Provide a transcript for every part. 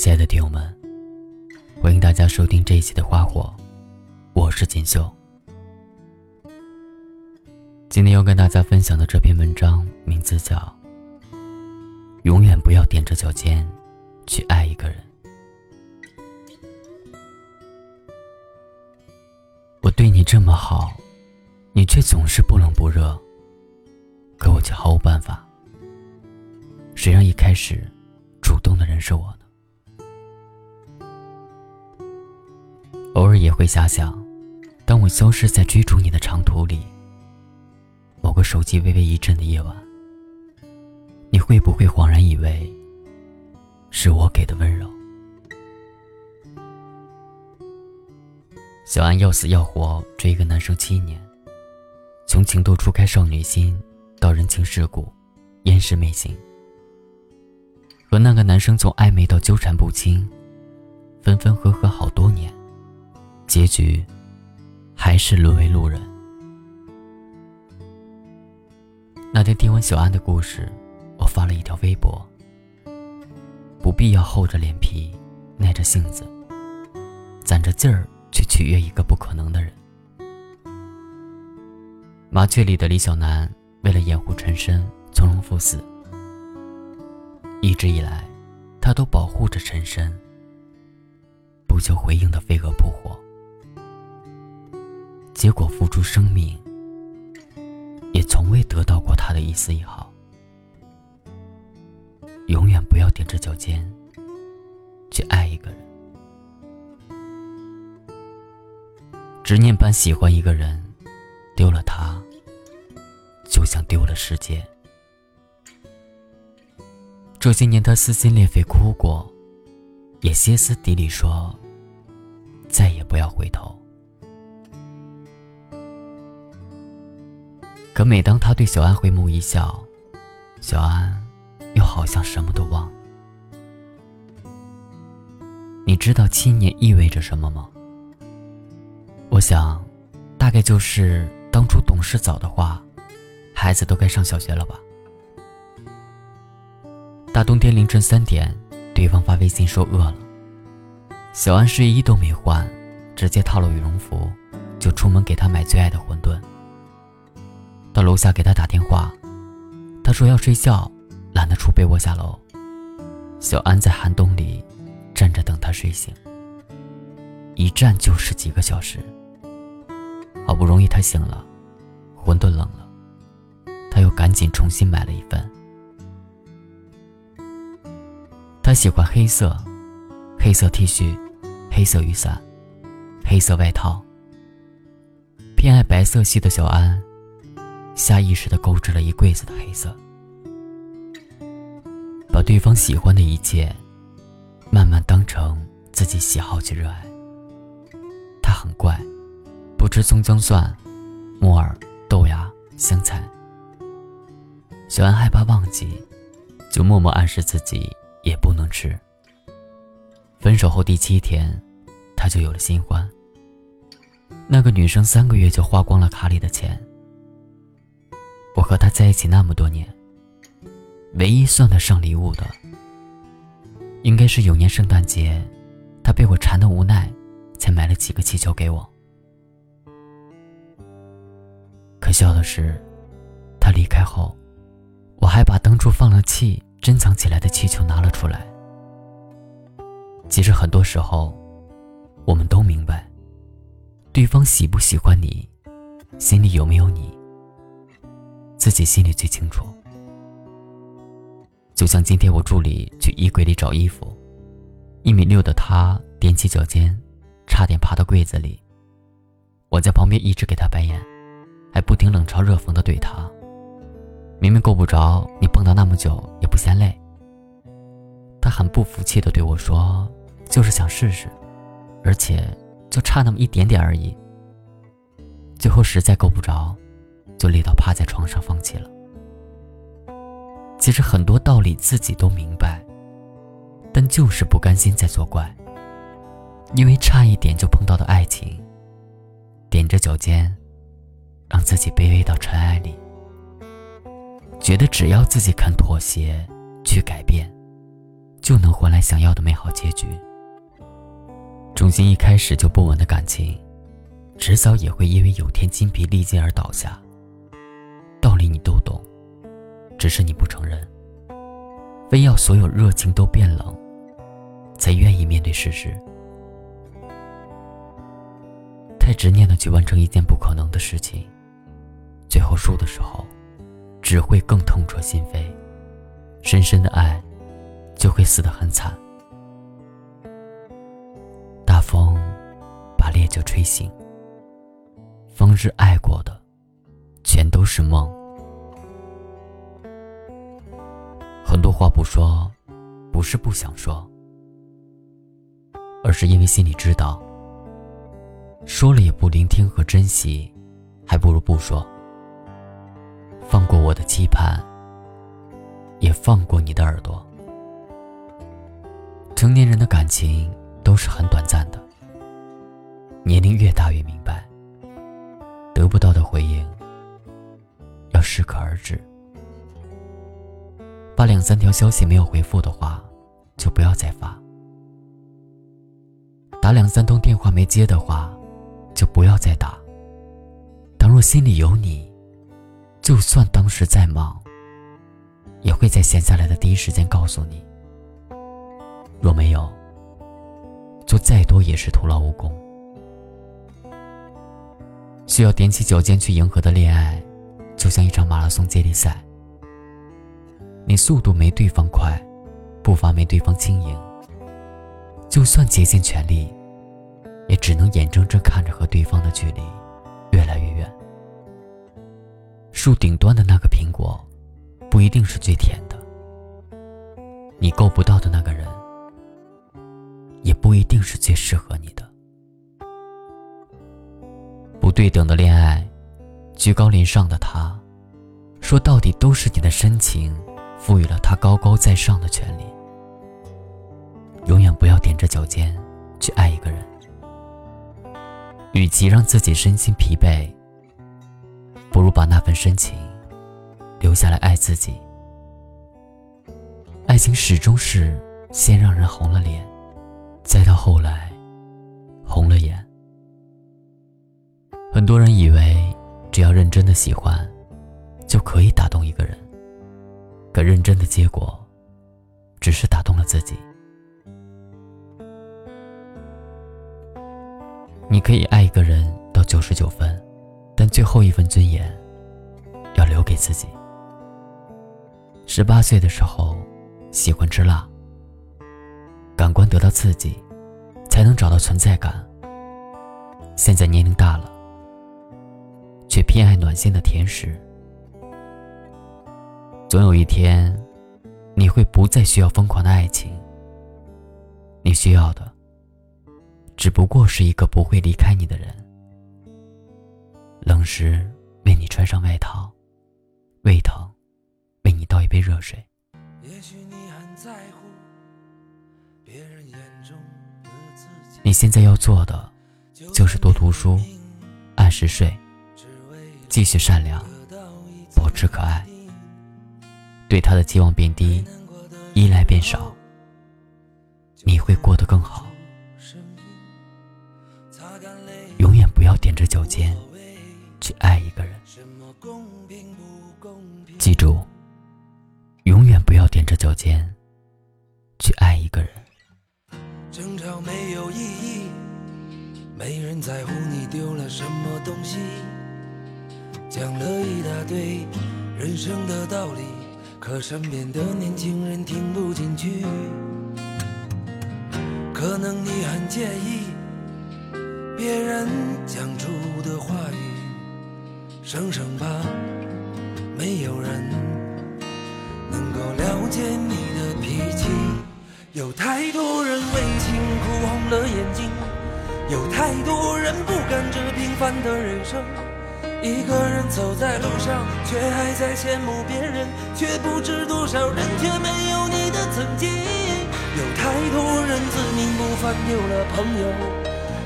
亲爱的听友们，欢迎大家收听这一期的《花火》，我是锦绣。今天要跟大家分享的这篇文章名字叫《永远不要踮着脚尖去爱一个人》。我对你这么好，你却总是不冷不热，可我却毫无办法。谁让一开始主动的人是我呢？偶尔也会遐想，当我消失在追逐你的长途里，某个手机微微一震的夜晚，你会不会恍然以为是我给的温柔？小安要死要活追一个男生七年，从情窦初开少女心到人情世故，烟视媚行，和那个男生从暧昧到纠缠不清，分分合合好多年。结局，还是沦为路人。那天听完小安的故事，我发了一条微博：不必要厚着脸皮，耐着性子，攒着劲儿去取悦一个不可能的人。麻雀里的李小男为了掩护陈深，从容赴死。一直以来，他都保护着陈深，不求回应的飞蛾扑火。结果付出生命，也从未得到过他的一丝一毫。永远不要踮着脚尖去爱一个人，执念般喜欢一个人，丢了他，就像丢了世界。这些年，他撕心裂肺哭过，也歇斯底里说：“再也不要回头。”可每当他对小安回眸一笑，小安又好像什么都忘了。你知道七年意味着什么吗？我想，大概就是当初懂事早的话，孩子都该上小学了吧。大冬天凌晨三点，对方发微信说饿了，小安睡衣都没换，直接套了羽绒服，就出门给他买最爱的馄饨。到楼下给他打电话，他说要睡觉，懒得出被窝下楼。小安在寒冬里站着等他睡醒，一站就是几个小时。好不容易他醒了，馄饨冷了，他又赶紧重新买了一份。他喜欢黑色，黑色 T 恤，黑色雨伞，黑色外套。偏爱白色系的小安。下意识的购置了一柜子的黑色，把对方喜欢的一切，慢慢当成自己喜好去热爱。他很怪，不吃葱姜蒜、木耳、豆芽、香菜。小安害怕忘记，就默默暗示自己也不能吃。分手后第七天，他就有了新欢。那个女生三个月就花光了卡里的钱。我和他在一起那么多年，唯一算得上礼物的，应该是有年圣诞节，他被我缠得无奈，才买了几个气球给我。可笑的是，他离开后，我还把当初放了气、珍藏起来的气球拿了出来。其实很多时候，我们都明白，对方喜不喜欢你，心里有没有你。自己心里最清楚。就像今天我助理去衣柜里找衣服，一米六的他踮起脚尖，差点爬到柜子里。我在旁边一直给他白眼，还不停冷嘲热讽的怼他：“明明够不着，你蹦跶那么久也不嫌累。”他很不服气的对我说：“就是想试试，而且就差那么一点点而已。”最后实在够不着。就累到趴在床上放弃了。其实很多道理自己都明白，但就是不甘心再作怪。因为差一点就碰到的爱情，踮着脚尖，让自己卑微到尘埃里。觉得只要自己肯妥协，去改变，就能换来想要的美好结局。重心一开始就不稳的感情，迟早也会因为有天筋疲力尽而倒下。道理你都懂，只是你不承认，非要所有热情都变冷，才愿意面对事实。太执念的去完成一件不可能的事情，最后输的时候，只会更痛彻心扉。深深的爱，就会死得很惨。大风把烈酒吹醒，风是爱过的，全都是梦。很多话不说，不是不想说，而是因为心里知道，说了也不聆听和珍惜，还不如不说。放过我的期盼。也放过你的耳朵。成年人的感情都是很短暂的，年龄越大越明白，得不到的回应适可而止。发两三条消息没有回复的话，就不要再发；打两三通电话没接的话，就不要再打。倘若心里有你，就算当时再忙。也会在闲下来的第一时间告诉你。若没有，做再多也是徒劳无功。需要踮起脚尖去迎合的恋爱，就像一场马拉松接力赛。你速度没对方快，步伐没对方轻盈，就算竭尽全力，也只能眼睁睁看着和对方的距离越来越远。树顶端的那个苹果。不一定是最甜的，你够不到的那个人，也不一定是最适合你的。不对等的恋爱，居高临上的他，说到底都是你的深情赋予了他高高在上的权利。永远不要踮着脚尖去爱一个人，与其让自己身心疲惫，不如把那份深情。留下来爱自己。爱情始终是先让人红了脸，再到后来红了眼。很多人以为只要认真的喜欢，就可以打动一个人，可认真的结果，只是打动了自己。你可以爱一个人到九十九分，但最后一份尊严，要留给自己。十八岁的时候，喜欢吃辣，感官得到刺激，才能找到存在感。现在年龄大了，却偏爱暖心的甜食。总有一天，你会不再需要疯狂的爱情。你需要的，只不过是一个不会离开你的人。冷时为你穿上外套，胃疼。为你倒一杯热水。你现在要做的，就是多读书，按时睡，继续善良，保持可爱。对他的期望变低，依赖变少，你会过得更好。永远不要踮着脚尖去爱一个人。记住。永远不要踮着脚尖去爱一个人。争吵没有意义，没人在乎你丢了什么东西。讲了一大堆人生的道理，可身边的年轻人听不进去。可能你很介意别人讲出的话语，省省吧没有人。能够了解你的脾气，有太多人为情哭红了眼睛，有太多人不甘这平凡的人生。一个人走在路上，却还在羡慕别人，却不知多少人却没有你的曾经。有太多人自命不凡，丢了朋友，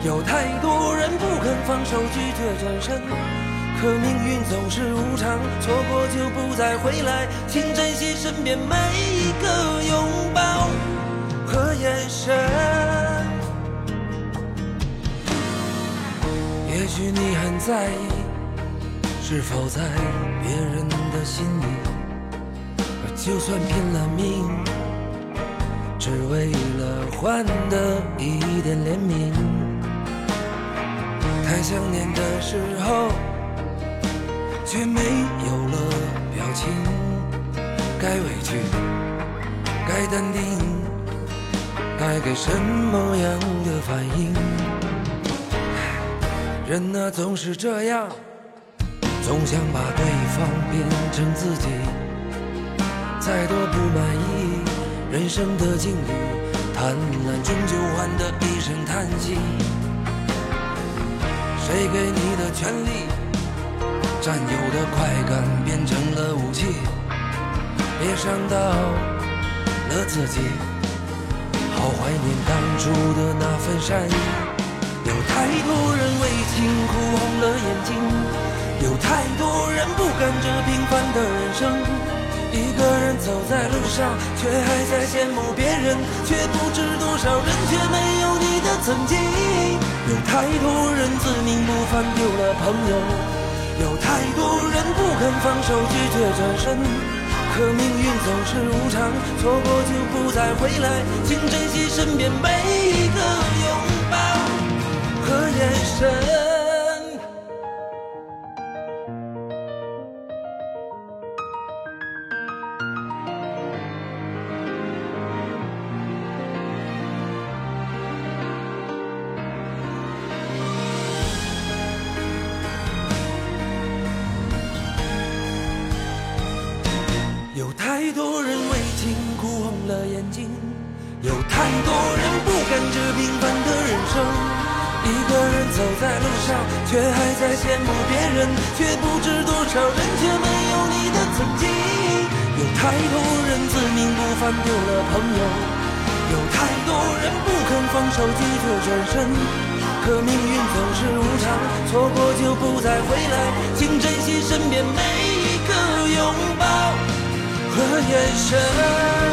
有太多人不肯放手，拒绝转身。可命运总是无常，错过就不再回来，请珍惜身边每一个拥抱。和眼神。也许你很在意，是否在别人的心里，就算拼了命，只为了换得一点怜悯。太想念的时候，却没有了表情，该委屈，该淡定，该给什么样的反应？人啊，总是这样，总想把对方变成自己。再多不满意人生的境遇，贪婪终究换得一声叹息。谁给你的权利，占有的快感变成了武器？别伤到了自己，好怀念当初的那份善意。有太多人为情哭红了眼睛，有太多人不甘这平凡的人生。一个人走在路上，却还在羡慕别人，却不知多少人却没有你的曾经。有太多人自命不凡丢了朋友，有太多人不肯放手拒绝转身。可命运总是无常，错过就不再回来，请珍惜身边每一个拥抱。和眼神。多人为情哭红了眼睛，有太多人不甘这平凡的人生。一个人走在路上，却还在羡慕别人，却不知多少人却没有你的曾经。有太多人自命不凡丢了朋友，有太多人不肯放手拒绝转身。可命运总是无常，错过就不再回来，请珍惜身边每一个拥抱和眼神。